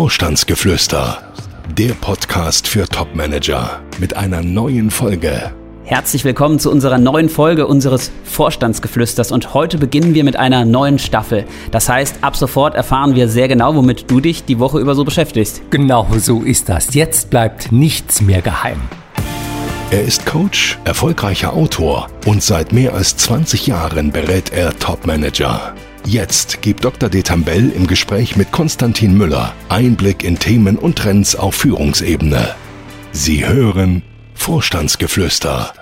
Vorstandsgeflüster, der Podcast für Topmanager mit einer neuen Folge. Herzlich willkommen zu unserer neuen Folge unseres Vorstandsgeflüsters und heute beginnen wir mit einer neuen Staffel. Das heißt, ab sofort erfahren wir sehr genau, womit du dich die Woche über so beschäftigst. Genau so ist das. Jetzt bleibt nichts mehr geheim. Er ist Coach, erfolgreicher Autor und seit mehr als 20 Jahren berät er Topmanager. Jetzt gibt Dr. Detambell im Gespräch mit Konstantin Müller Einblick in Themen und Trends auf Führungsebene. Sie hören Vorstandsgeflüster.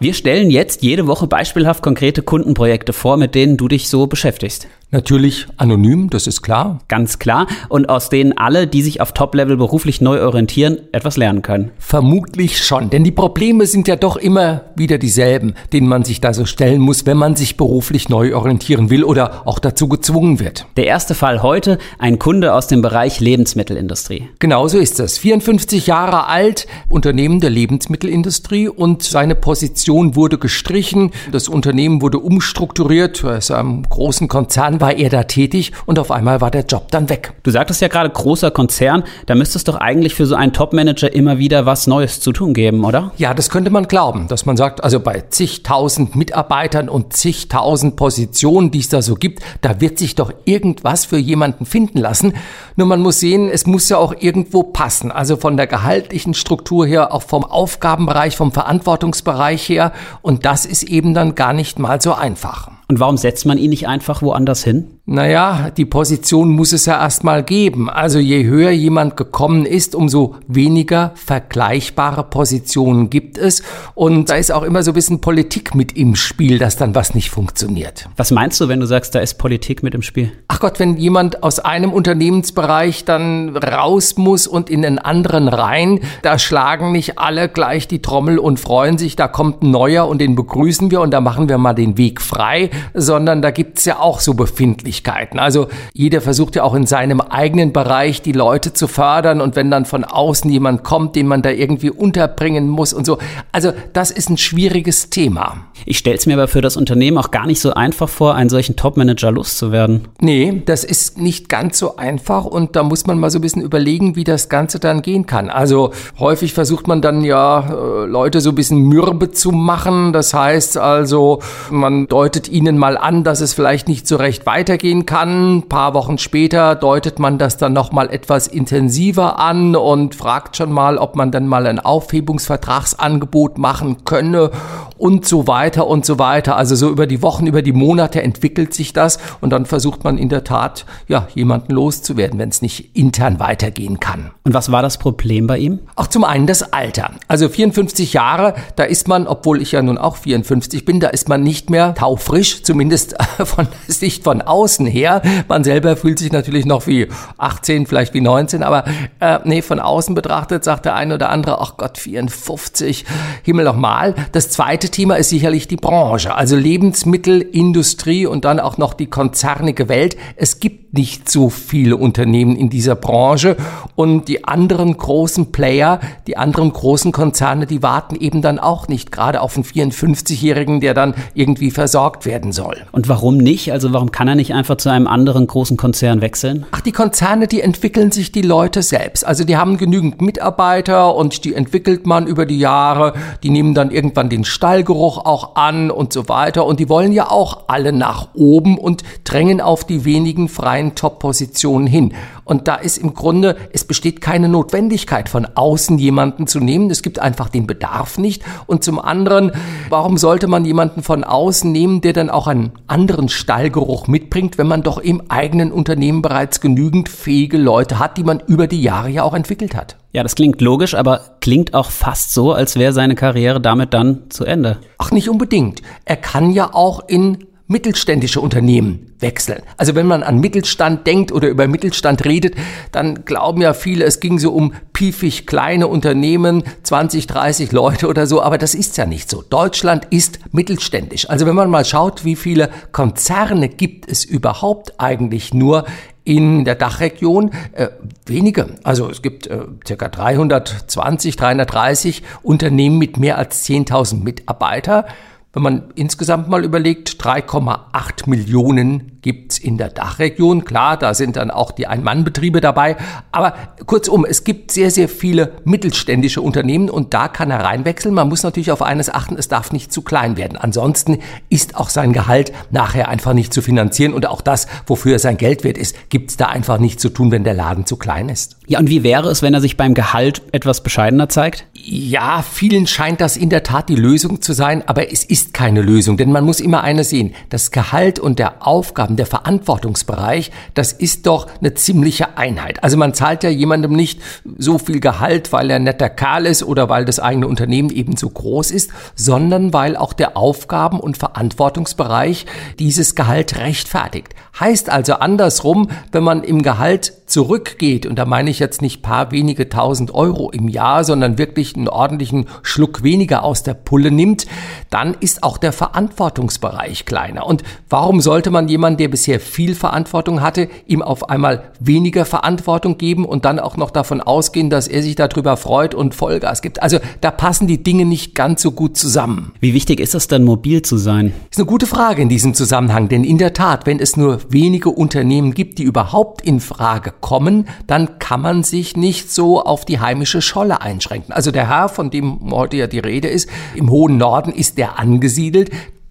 Wir stellen jetzt jede Woche beispielhaft konkrete Kundenprojekte vor, mit denen du dich so beschäftigst. Natürlich anonym, das ist klar. Ganz klar. Und aus denen alle, die sich auf Top-Level beruflich neu orientieren, etwas lernen können. Vermutlich schon, denn die Probleme sind ja doch immer wieder dieselben, denen man sich da so stellen muss, wenn man sich beruflich neu orientieren will oder auch dazu gezwungen wird. Der erste Fall heute, ein Kunde aus dem Bereich Lebensmittelindustrie. Genauso ist es. 54 Jahre alt, Unternehmen der Lebensmittelindustrie und seine Position wurde gestrichen. Das Unternehmen wurde umstrukturiert. Er ist einem großen Konzern war er da tätig und auf einmal war der Job dann weg. Du sagtest ja gerade großer Konzern, da müsste es doch eigentlich für so einen Topmanager immer wieder was Neues zu tun geben, oder? Ja, das könnte man glauben, dass man sagt, also bei zigtausend Mitarbeitern und zigtausend Positionen, die es da so gibt, da wird sich doch irgendwas für jemanden finden lassen. Nur man muss sehen, es muss ja auch irgendwo passen. Also von der gehaltlichen Struktur her, auch vom Aufgabenbereich, vom Verantwortungsbereich her. Und das ist eben dann gar nicht mal so einfach. Und warum setzt man ihn nicht einfach woanders hin? Naja, die Position muss es ja erstmal geben. Also je höher jemand gekommen ist, umso weniger vergleichbare Positionen gibt es. Und da ist auch immer so ein bisschen Politik mit im Spiel, dass dann was nicht funktioniert. Was meinst du, wenn du sagst, da ist Politik mit im Spiel? Ach Gott, wenn jemand aus einem Unternehmensbereich dann raus muss und in den anderen rein, da schlagen nicht alle gleich die Trommel und freuen sich, da kommt ein neuer und den begrüßen wir und da machen wir mal den Weg frei, sondern da gibt's ja auch so befindlich Möglichkeiten. Also jeder versucht ja auch in seinem eigenen Bereich die Leute zu fördern und wenn dann von außen jemand kommt, den man da irgendwie unterbringen muss und so. Also das ist ein schwieriges Thema. Ich stelle es mir aber für das Unternehmen auch gar nicht so einfach vor, einen solchen Topmanager loszuwerden. Nee, das ist nicht ganz so einfach und da muss man mal so ein bisschen überlegen, wie das Ganze dann gehen kann. Also häufig versucht man dann ja äh, Leute so ein bisschen mürbe zu machen. Das heißt also, man deutet ihnen mal an, dass es vielleicht nicht so recht weitergeht weitergehen kann. Ein paar Wochen später deutet man das dann nochmal etwas intensiver an und fragt schon mal, ob man dann mal ein Aufhebungsvertragsangebot machen könne und so weiter und so weiter. Also so über die Wochen, über die Monate entwickelt sich das und dann versucht man in der Tat, ja, jemanden loszuwerden, wenn es nicht intern weitergehen kann. Und was war das Problem bei ihm? Auch zum einen das Alter. Also 54 Jahre, da ist man, obwohl ich ja nun auch 54 bin, da ist man nicht mehr taufrisch, zumindest von Sicht von außen außen her. Man selber fühlt sich natürlich noch wie 18, vielleicht wie 19, aber äh, nee, von außen betrachtet sagt der eine oder andere, ach Gott, 54, Himmel noch mal. Das zweite Thema ist sicherlich die Branche, also Lebensmittelindustrie und dann auch noch die konzernige Welt. Es gibt nicht so viele Unternehmen in dieser Branche und die anderen großen Player, die anderen großen Konzerne, die warten eben dann auch nicht gerade auf einen 54-Jährigen, der dann irgendwie versorgt werden soll. Und warum nicht? Also warum kann er nicht einfach zu einem anderen großen Konzern wechseln? Ach, die Konzerne, die entwickeln sich die Leute selbst. Also die haben genügend Mitarbeiter und die entwickelt man über die Jahre. Die nehmen dann irgendwann den Stallgeruch auch an und so weiter. Und die wollen ja auch alle nach oben und drängen auf die wenigen freien Top-Positionen hin. Und da ist im Grunde, es besteht keine Notwendigkeit von außen jemanden zu nehmen. Es gibt einfach den Bedarf nicht. Und zum anderen, warum sollte man jemanden von außen nehmen, der dann auch einen anderen Stallgeruch mitbringt, wenn man doch im eigenen Unternehmen bereits genügend fähige Leute hat, die man über die Jahre ja auch entwickelt hat? Ja, das klingt logisch, aber klingt auch fast so, als wäre seine Karriere damit dann zu Ende. Ach, nicht unbedingt. Er kann ja auch in mittelständische Unternehmen wechseln. Also wenn man an Mittelstand denkt oder über Mittelstand redet, dann glauben ja viele, es ging so um piefig kleine Unternehmen, 20, 30 Leute oder so, aber das ist ja nicht so. Deutschland ist mittelständisch. Also wenn man mal schaut, wie viele Konzerne gibt es überhaupt eigentlich nur in der Dachregion äh, wenige. Also es gibt äh, ca. 320, 330 Unternehmen mit mehr als 10.000 Mitarbeiter. Wenn man insgesamt mal überlegt, 3,8 Millionen gibt's in der Dachregion. Klar, da sind dann auch die Ein-Mann-Betriebe dabei. Aber kurzum, es gibt sehr, sehr viele mittelständische Unternehmen und da kann er reinwechseln. Man muss natürlich auf eines achten, es darf nicht zu klein werden. Ansonsten ist auch sein Gehalt nachher einfach nicht zu finanzieren und auch das, wofür er sein Geld wert ist, gibt's da einfach nicht zu tun, wenn der Laden zu klein ist. Ja, und wie wäre es, wenn er sich beim Gehalt etwas bescheidener zeigt? Ja, vielen scheint das in der Tat die Lösung zu sein, aber es ist keine Lösung, denn man muss immer eines sehen. Das Gehalt und der Aufgaben, der Verantwortungsbereich, das ist doch eine ziemliche Einheit. Also man zahlt ja jemandem nicht so viel Gehalt, weil er netter Kerl ist oder weil das eigene Unternehmen eben so groß ist, sondern weil auch der Aufgaben- und Verantwortungsbereich dieses Gehalt rechtfertigt. Heißt also andersrum, wenn man im Gehalt zurückgeht, und da meine ich jetzt nicht paar wenige tausend Euro im Jahr, sondern wirklich einen ordentlichen Schluck weniger aus der Pulle nimmt, dann ist auch der Verantwortungsbereich kleiner. Und warum sollte man jemanden, der bisher viel Verantwortung hatte, ihm auf einmal weniger Verantwortung geben und dann auch noch davon ausgehen, dass er sich darüber freut und Vollgas gibt? Also da passen die Dinge nicht ganz so gut zusammen. Wie wichtig ist es denn, mobil zu sein? Ist eine gute Frage in diesem Zusammenhang, denn in der Tat, wenn es nur wenige Unternehmen gibt, die überhaupt in Frage kommen, dann kann man sich nicht so auf die heimische Scholle einschränken. Also der Herr, von dem heute ja die Rede ist, im hohen Norden ist der angesiedelt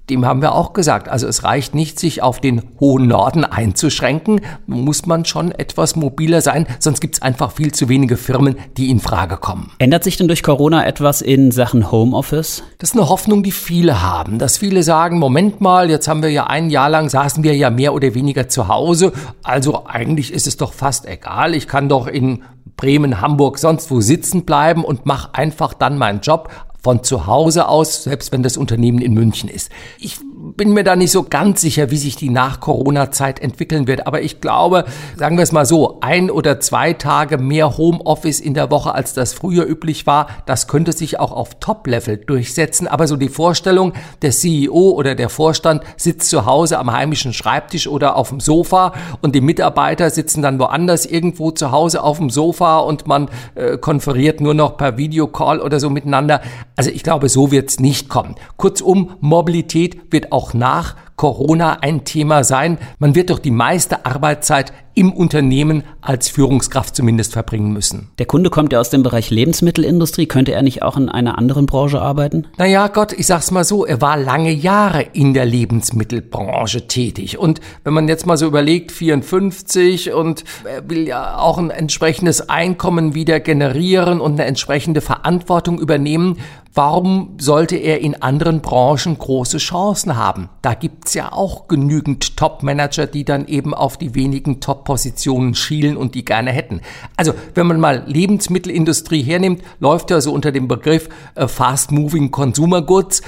dem haben wir auch gesagt, also es reicht nicht, sich auf den hohen Norden einzuschränken, muss man schon etwas mobiler sein, sonst gibt es einfach viel zu wenige Firmen, die in Frage kommen. Ändert sich denn durch Corona etwas in Sachen Homeoffice? Das ist eine Hoffnung, die viele haben, dass viele sagen, Moment mal, jetzt haben wir ja ein Jahr lang, saßen wir ja mehr oder weniger zu Hause, also eigentlich ist es doch fast egal, ich kann doch in Bremen, Hamburg, sonst wo sitzen bleiben und mache einfach dann meinen Job von zu Hause aus, selbst wenn das Unternehmen in München ist. Ich bin mir da nicht so ganz sicher, wie sich die Nach-Corona-Zeit entwickeln wird. Aber ich glaube, sagen wir es mal so, ein oder zwei Tage mehr Homeoffice in der Woche, als das früher üblich war, das könnte sich auch auf Top-Level durchsetzen. Aber so die Vorstellung, der CEO oder der Vorstand sitzt zu Hause am heimischen Schreibtisch oder auf dem Sofa und die Mitarbeiter sitzen dann woanders irgendwo zu Hause auf dem Sofa und man äh, konferiert nur noch per Videocall oder so miteinander. Also ich glaube, so wird es nicht kommen. Kurzum, Mobilität wird auch nach Corona ein Thema sein. Man wird doch die meiste Arbeitszeit im Unternehmen als Führungskraft zumindest verbringen müssen. Der Kunde kommt ja aus dem Bereich Lebensmittelindustrie. Könnte er nicht auch in einer anderen Branche arbeiten? Naja, Gott, ich sag's mal so, er war lange Jahre in der Lebensmittelbranche tätig. Und wenn man jetzt mal so überlegt, 54 und er will ja auch ein entsprechendes Einkommen wieder generieren und eine entsprechende Verantwortung übernehmen, Warum sollte er in anderen Branchen große Chancen haben? Da gibt's ja auch genügend Top-Manager, die dann eben auf die wenigen Top-Positionen schielen und die gerne hätten. Also, wenn man mal Lebensmittelindustrie hernimmt, läuft ja so unter dem Begriff äh, Fast Moving Consumer Goods.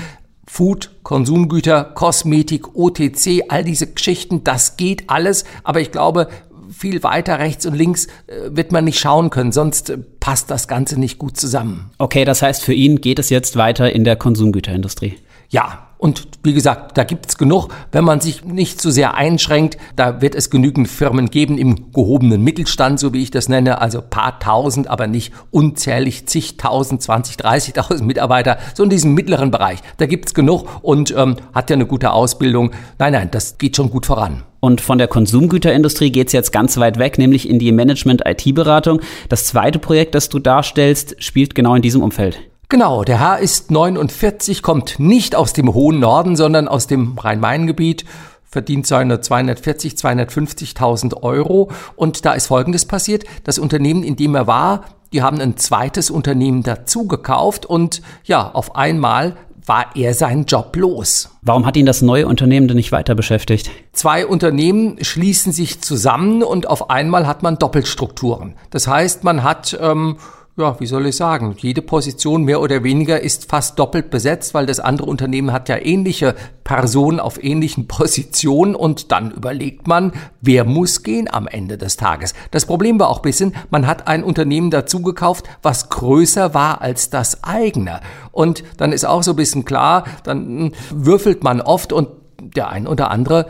Food, Konsumgüter, Kosmetik, OTC, all diese Geschichten, das geht alles. Aber ich glaube, viel weiter rechts und links äh, wird man nicht schauen können, sonst äh, passt das Ganze nicht gut zusammen. Okay, das heißt, für ihn geht es jetzt weiter in der Konsumgüterindustrie. Ja, und wie gesagt, da gibt's genug, wenn man sich nicht zu sehr einschränkt. Da wird es genügend Firmen geben im gehobenen Mittelstand, so wie ich das nenne, also paar tausend, aber nicht unzählig zigtausend, zwanzig, dreißigtausend Mitarbeiter, so in diesem mittleren Bereich. Da gibt's genug und ähm, hat ja eine gute Ausbildung. Nein, nein, das geht schon gut voran. Und von der Konsumgüterindustrie geht's jetzt ganz weit weg, nämlich in die Management-IT-Beratung. Das zweite Projekt, das du darstellst, spielt genau in diesem Umfeld. Genau, der Herr ist 49, kommt nicht aus dem hohen Norden, sondern aus dem Rhein-Main-Gebiet, verdient seine 240, 250.000 Euro. Und da ist Folgendes passiert. Das Unternehmen, in dem er war, die haben ein zweites Unternehmen dazu gekauft und ja, auf einmal war er seinen Job los. Warum hat ihn das neue Unternehmen denn nicht weiter beschäftigt? Zwei Unternehmen schließen sich zusammen und auf einmal hat man Doppelstrukturen. Das heißt, man hat ähm, ja, wie soll ich sagen, jede Position mehr oder weniger ist fast doppelt besetzt, weil das andere Unternehmen hat ja ähnliche Personen auf ähnlichen Positionen und dann überlegt man, wer muss gehen am Ende des Tages. Das Problem war auch bisschen, man hat ein Unternehmen dazu gekauft, was größer war als das eigene. Und dann ist auch so ein bisschen klar, dann hm, würfelt man oft und der ein oder andere,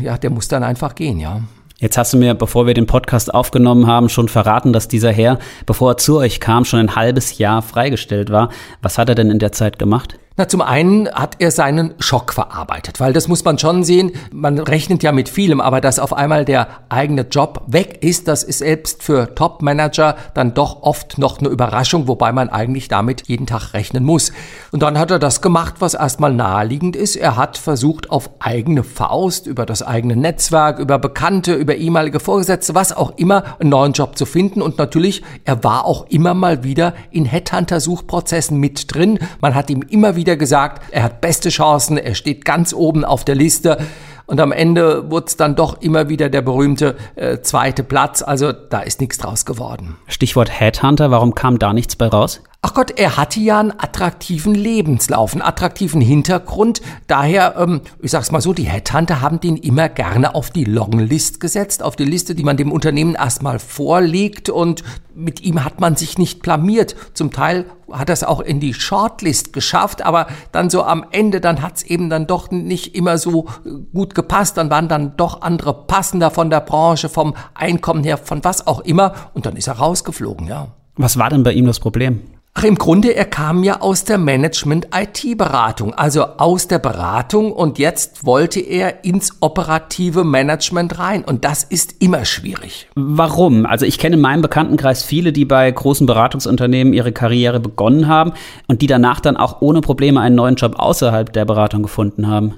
ja, der muss dann einfach gehen, ja. Jetzt hast du mir, bevor wir den Podcast aufgenommen haben, schon verraten, dass dieser Herr, bevor er zu euch kam, schon ein halbes Jahr freigestellt war. Was hat er denn in der Zeit gemacht? Na, zum einen hat er seinen Schock verarbeitet, weil das muss man schon sehen. Man rechnet ja mit vielem, aber dass auf einmal der eigene Job weg ist, das ist selbst für Top-Manager dann doch oft noch eine Überraschung, wobei man eigentlich damit jeden Tag rechnen muss. Und dann hat er das gemacht, was erstmal naheliegend ist. Er hat versucht, auf eigene Faust, über das eigene Netzwerk, über Bekannte, über ehemalige Vorgesetzte, was auch immer, einen neuen Job zu finden. Und natürlich, er war auch immer mal wieder in Headhunter-Suchprozessen mit drin. Man hat ihm immer wieder wieder gesagt, er hat beste Chancen, er steht ganz oben auf der Liste. Und am Ende wurde es dann doch immer wieder der berühmte äh, zweite Platz. Also da ist nichts draus geworden. Stichwort Headhunter, warum kam da nichts bei raus? Ach Gott, er hatte ja einen attraktiven Lebenslauf, einen attraktiven Hintergrund. Daher, ähm, ich sag's mal so, die Headhunter haben den immer gerne auf die Longlist gesetzt, auf die Liste, die man dem Unternehmen erstmal vorlegt und mit ihm hat man sich nicht blamiert. Zum Teil hat es auch in die Shortlist geschafft, aber dann so am Ende, dann hat's eben dann doch nicht immer so äh, gut gepasst. Dann waren dann doch andere passender von der Branche, vom Einkommen her, von was auch immer. Und dann ist er rausgeflogen, ja. Was war denn bei ihm das Problem? Ach, im Grunde, er kam ja aus der Management-IT-Beratung, also aus der Beratung und jetzt wollte er ins operative Management rein und das ist immer schwierig. Warum? Also ich kenne in meinem Bekanntenkreis viele, die bei großen Beratungsunternehmen ihre Karriere begonnen haben und die danach dann auch ohne Probleme einen neuen Job außerhalb der Beratung gefunden haben.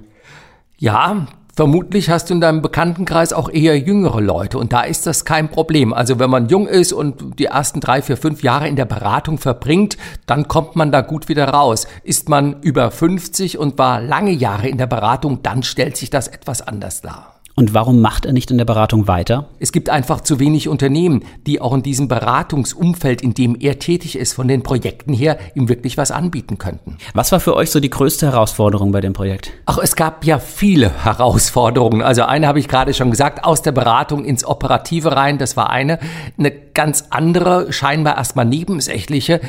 Ja, Vermutlich hast du in deinem Bekanntenkreis auch eher jüngere Leute und da ist das kein Problem. Also wenn man jung ist und die ersten drei, vier, fünf Jahre in der Beratung verbringt, dann kommt man da gut wieder raus. Ist man über 50 und war lange Jahre in der Beratung, dann stellt sich das etwas anders dar. Und warum macht er nicht in der Beratung weiter? Es gibt einfach zu wenig Unternehmen, die auch in diesem Beratungsumfeld, in dem er tätig ist, von den Projekten her ihm wirklich was anbieten könnten. Was war für euch so die größte Herausforderung bei dem Projekt? Ach, es gab ja viele Herausforderungen. Also eine habe ich gerade schon gesagt, aus der Beratung ins Operative rein, das war eine. Eine ganz andere, scheinbar erstmal nebensächliche,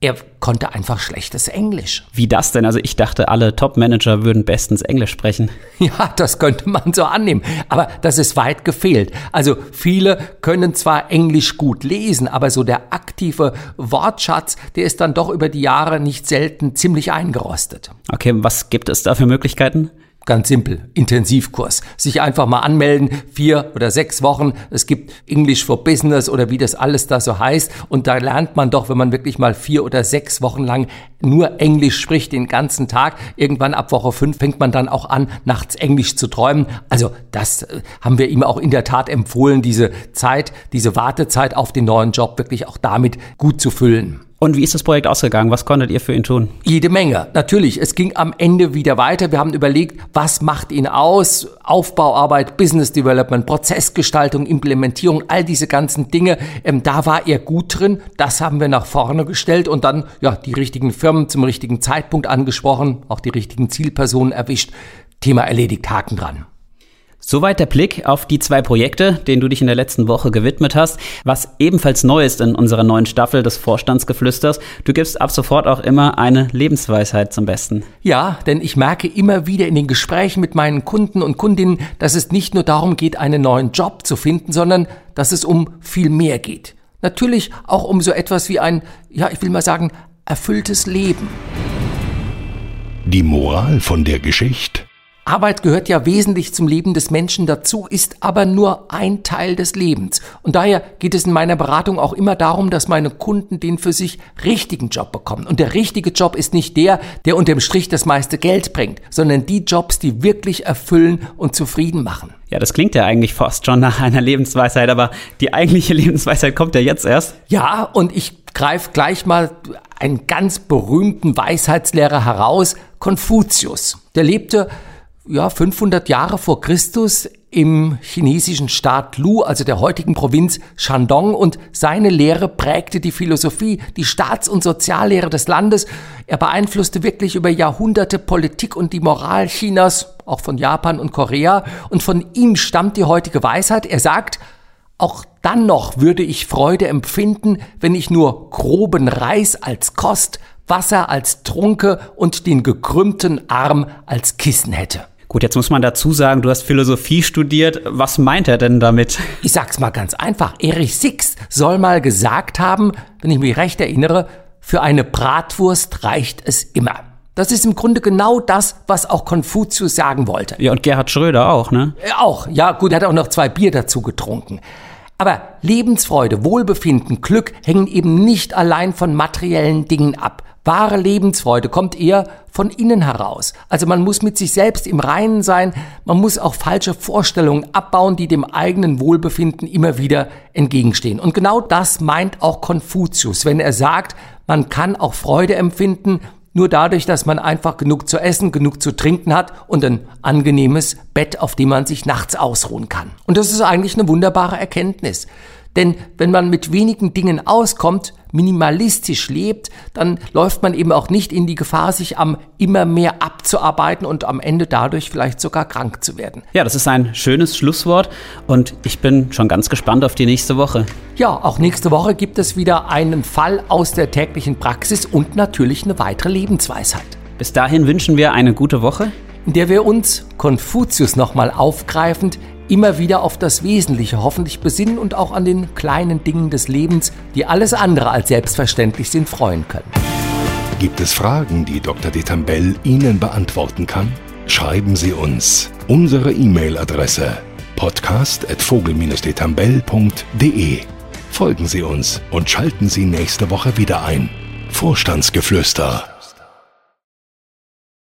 er konnte einfach schlechtes Englisch. Wie das denn? Also ich dachte, alle Top-Manager würden bestens Englisch sprechen. Ja, das könnte man so annehmen. Aber das ist weit gefehlt. Also viele können zwar Englisch gut lesen, aber so der aktive Wortschatz, der ist dann doch über die Jahre nicht selten ziemlich eingerostet. Okay, was gibt es da für Möglichkeiten? Ganz simpel, Intensivkurs. Sich einfach mal anmelden, vier oder sechs Wochen. Es gibt English for Business oder wie das alles da so heißt. Und da lernt man doch, wenn man wirklich mal vier oder sechs Wochen lang nur Englisch spricht den ganzen Tag. Irgendwann ab Woche fünf fängt man dann auch an, nachts Englisch zu träumen. Also das äh, haben wir ihm auch in der Tat empfohlen, diese Zeit, diese Wartezeit auf den neuen Job wirklich auch damit gut zu füllen. Und wie ist das Projekt ausgegangen? Was konntet ihr für ihn tun? Jede Menge. Natürlich. Es ging am Ende wieder weiter. Wir haben überlegt, was macht ihn aus? Aufbauarbeit, Business Development, Prozessgestaltung, Implementierung, all diese ganzen Dinge. Ähm, da war er gut drin. Das haben wir nach vorne gestellt und dann, ja, die richtigen Firmen zum richtigen Zeitpunkt angesprochen, auch die richtigen Zielpersonen erwischt. Thema erledigt, Haken dran. Soweit der Blick auf die zwei Projekte, denen du dich in der letzten Woche gewidmet hast. Was ebenfalls neu ist in unserer neuen Staffel des Vorstandsgeflüsters, du gibst ab sofort auch immer eine Lebensweisheit zum Besten. Ja, denn ich merke immer wieder in den Gesprächen mit meinen Kunden und Kundinnen, dass es nicht nur darum geht, einen neuen Job zu finden, sondern dass es um viel mehr geht. Natürlich auch um so etwas wie ein, ja, ich will mal sagen, erfülltes Leben. Die Moral von der Geschichte? Arbeit gehört ja wesentlich zum Leben des Menschen dazu, ist aber nur ein Teil des Lebens. Und daher geht es in meiner Beratung auch immer darum, dass meine Kunden den für sich richtigen Job bekommen. Und der richtige Job ist nicht der, der unterm Strich das meiste Geld bringt, sondern die Jobs, die wirklich erfüllen und zufrieden machen. Ja, das klingt ja eigentlich fast schon nach einer Lebensweisheit, aber die eigentliche Lebensweisheit kommt ja jetzt erst. Ja, und ich greife gleich mal einen ganz berühmten Weisheitslehrer heraus, Konfuzius. Der lebte ja, 500 Jahre vor Christus im chinesischen Staat Lu, also der heutigen Provinz Shandong, und seine Lehre prägte die Philosophie, die Staats- und Soziallehre des Landes. Er beeinflusste wirklich über Jahrhunderte Politik und die Moral Chinas, auch von Japan und Korea, und von ihm stammt die heutige Weisheit. Er sagt, auch dann noch würde ich Freude empfinden, wenn ich nur groben Reis als Kost, Wasser als Trunke und den gekrümmten Arm als Kissen hätte. Gut, jetzt muss man dazu sagen, du hast Philosophie studiert. Was meint er denn damit? Ich sag's mal ganz einfach. Erich Six soll mal gesagt haben, wenn ich mich recht erinnere, für eine Bratwurst reicht es immer. Das ist im Grunde genau das, was auch Konfuzius sagen wollte. Ja, und Gerhard Schröder auch, ne? Äh, auch, ja, gut, er hat auch noch zwei Bier dazu getrunken. Aber Lebensfreude, Wohlbefinden, Glück hängen eben nicht allein von materiellen Dingen ab. Wahre Lebensfreude kommt eher von innen heraus. Also man muss mit sich selbst im Reinen sein, man muss auch falsche Vorstellungen abbauen, die dem eigenen Wohlbefinden immer wieder entgegenstehen. Und genau das meint auch Konfuzius, wenn er sagt, man kann auch Freude empfinden, nur dadurch, dass man einfach genug zu essen, genug zu trinken hat und ein angenehmes Bett, auf dem man sich nachts ausruhen kann. Und das ist eigentlich eine wunderbare Erkenntnis. Denn wenn man mit wenigen Dingen auskommt, minimalistisch lebt, dann läuft man eben auch nicht in die Gefahr, sich am immer mehr abzuarbeiten und am Ende dadurch vielleicht sogar krank zu werden. Ja, das ist ein schönes Schlusswort und ich bin schon ganz gespannt auf die nächste Woche. Ja, auch nächste Woche gibt es wieder einen Fall aus der täglichen Praxis und natürlich eine weitere Lebensweisheit. Bis dahin wünschen wir eine gute Woche, in der wir uns Konfuzius nochmal aufgreifend immer wieder auf das Wesentliche hoffentlich besinnen und auch an den kleinen Dingen des Lebens, die alles andere als selbstverständlich sind, freuen können. Gibt es Fragen, die Dr. Detambell Ihnen beantworten kann? Schreiben Sie uns. Unsere E-Mail-Adresse podcast.vogel-detambell.de Folgen Sie uns und schalten Sie nächste Woche wieder ein. Vorstandsgeflüster